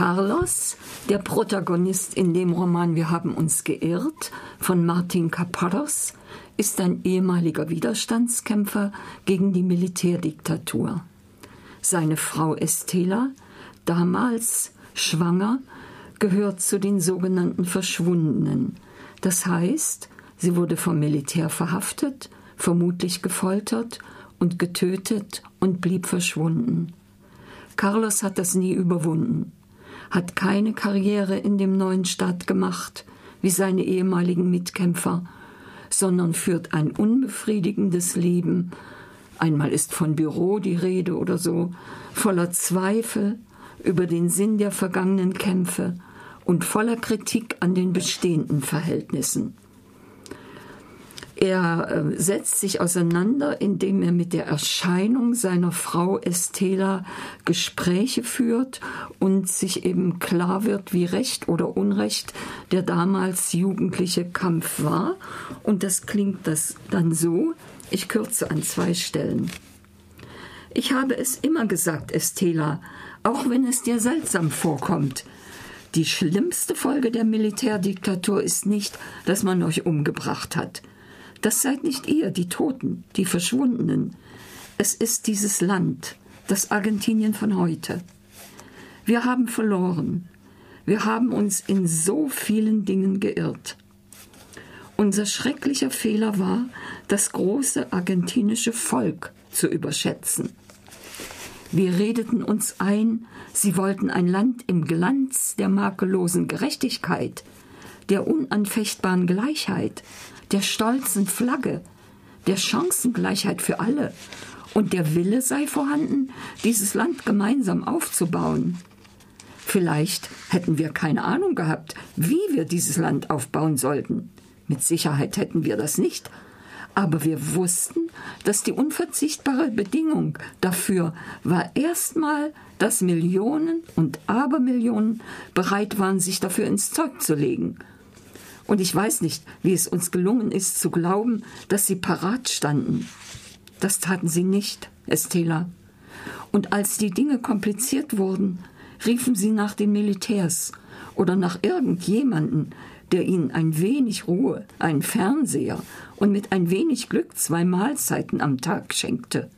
Carlos, der Protagonist in dem Roman Wir haben uns geirrt von Martin Caparros, ist ein ehemaliger Widerstandskämpfer gegen die Militärdiktatur. Seine Frau Estela, damals schwanger, gehört zu den sogenannten Verschwundenen. Das heißt, sie wurde vom Militär verhaftet, vermutlich gefoltert und getötet und blieb verschwunden. Carlos hat das nie überwunden hat keine Karriere in dem neuen Staat gemacht, wie seine ehemaligen Mitkämpfer, sondern führt ein unbefriedigendes Leben. Einmal ist von Büro die Rede oder so, voller Zweifel über den Sinn der vergangenen Kämpfe und voller Kritik an den bestehenden Verhältnissen. Er äh, setzt sich auseinander, indem er mit der Erscheinung seiner Frau Estela Gespräche führt und sich eben klar wird, wie Recht oder Unrecht der damals jugendliche Kampf war. Und das klingt das dann so, ich kürze an zwei Stellen. Ich habe es immer gesagt, Estela, auch wenn es dir seltsam vorkommt. Die schlimmste Folge der Militärdiktatur ist nicht, dass man euch umgebracht hat. Das seid nicht ihr, die Toten, die Verschwundenen. Es ist dieses Land, das Argentinien von heute. Wir haben verloren. Wir haben uns in so vielen Dingen geirrt. Unser schrecklicher Fehler war, das große argentinische Volk zu überschätzen. Wir redeten uns ein, sie wollten ein Land im Glanz der makellosen Gerechtigkeit, der unanfechtbaren Gleichheit, der stolzen Flagge, der Chancengleichheit für alle und der Wille sei vorhanden, dieses Land gemeinsam aufzubauen. Vielleicht hätten wir keine Ahnung gehabt, wie wir dieses Land aufbauen sollten. Mit Sicherheit hätten wir das nicht. Aber wir wussten, dass die unverzichtbare Bedingung dafür war erstmal, dass Millionen und Abermillionen bereit waren, sich dafür ins Zeug zu legen und ich weiß nicht, wie es uns gelungen ist zu glauben, dass sie parat standen. Das taten sie nicht, Estela. Und als die Dinge kompliziert wurden, riefen sie nach den Militärs oder nach irgendjemanden, der ihnen ein wenig Ruhe, einen Fernseher und mit ein wenig Glück zwei Mahlzeiten am Tag schenkte.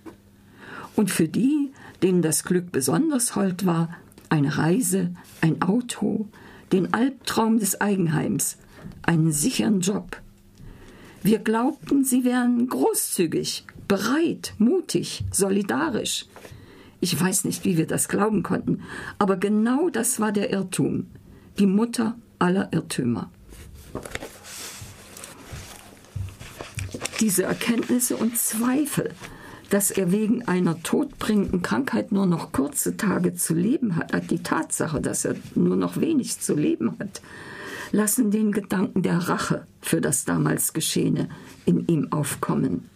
Und für die, denen das Glück besonders hold war, eine Reise, ein Auto, den Albtraum des Eigenheims, einen sicheren Job. Wir glaubten, sie wären großzügig, bereit, mutig, solidarisch. Ich weiß nicht, wie wir das glauben konnten, aber genau das war der Irrtum, die Mutter aller Irrtümer. Diese Erkenntnisse und Zweifel, dass er wegen einer todbringenden Krankheit nur noch kurze Tage zu leben hat, die Tatsache, dass er nur noch wenig zu leben hat, lassen den Gedanken der Rache für das damals Geschehene in ihm aufkommen.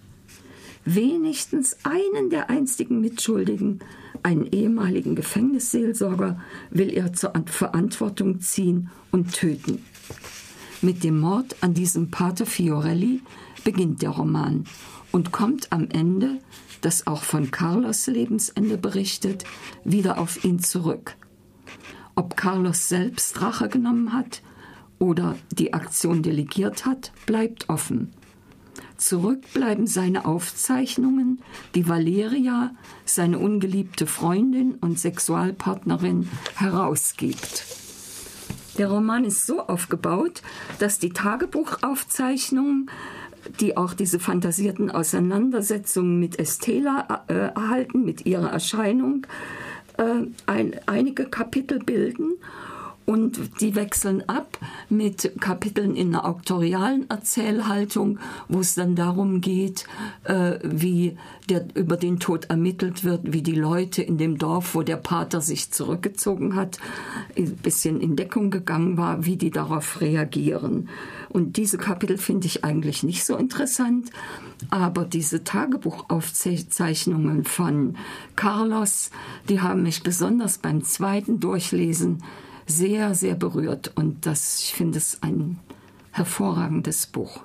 Wenigstens einen der einstigen Mitschuldigen, einen ehemaligen Gefängnisseelsorger, will er zur Verantwortung ziehen und töten. Mit dem Mord an diesem Pater Fiorelli beginnt der Roman und kommt am Ende, das auch von Carlos Lebensende berichtet, wieder auf ihn zurück. Ob Carlos selbst Rache genommen hat, oder die Aktion delegiert hat, bleibt offen. Zurück bleiben seine Aufzeichnungen, die Valeria, seine ungeliebte Freundin und Sexualpartnerin, herausgibt. Der Roman ist so aufgebaut, dass die Tagebuchaufzeichnungen, die auch diese fantasierten Auseinandersetzungen mit Estela äh, erhalten, mit ihrer Erscheinung, äh, ein, einige Kapitel bilden und die wechseln ab mit Kapiteln in einer auktorialen Erzählhaltung, wo es dann darum geht, äh, wie der, über den Tod ermittelt wird, wie die Leute in dem Dorf, wo der Pater sich zurückgezogen hat, ein bisschen in Deckung gegangen war, wie die darauf reagieren. Und diese Kapitel finde ich eigentlich nicht so interessant, aber diese Tagebuchaufzeichnungen von Carlos, die haben mich besonders beim zweiten Durchlesen sehr, sehr berührt. Und das, ich finde es ein hervorragendes Buch.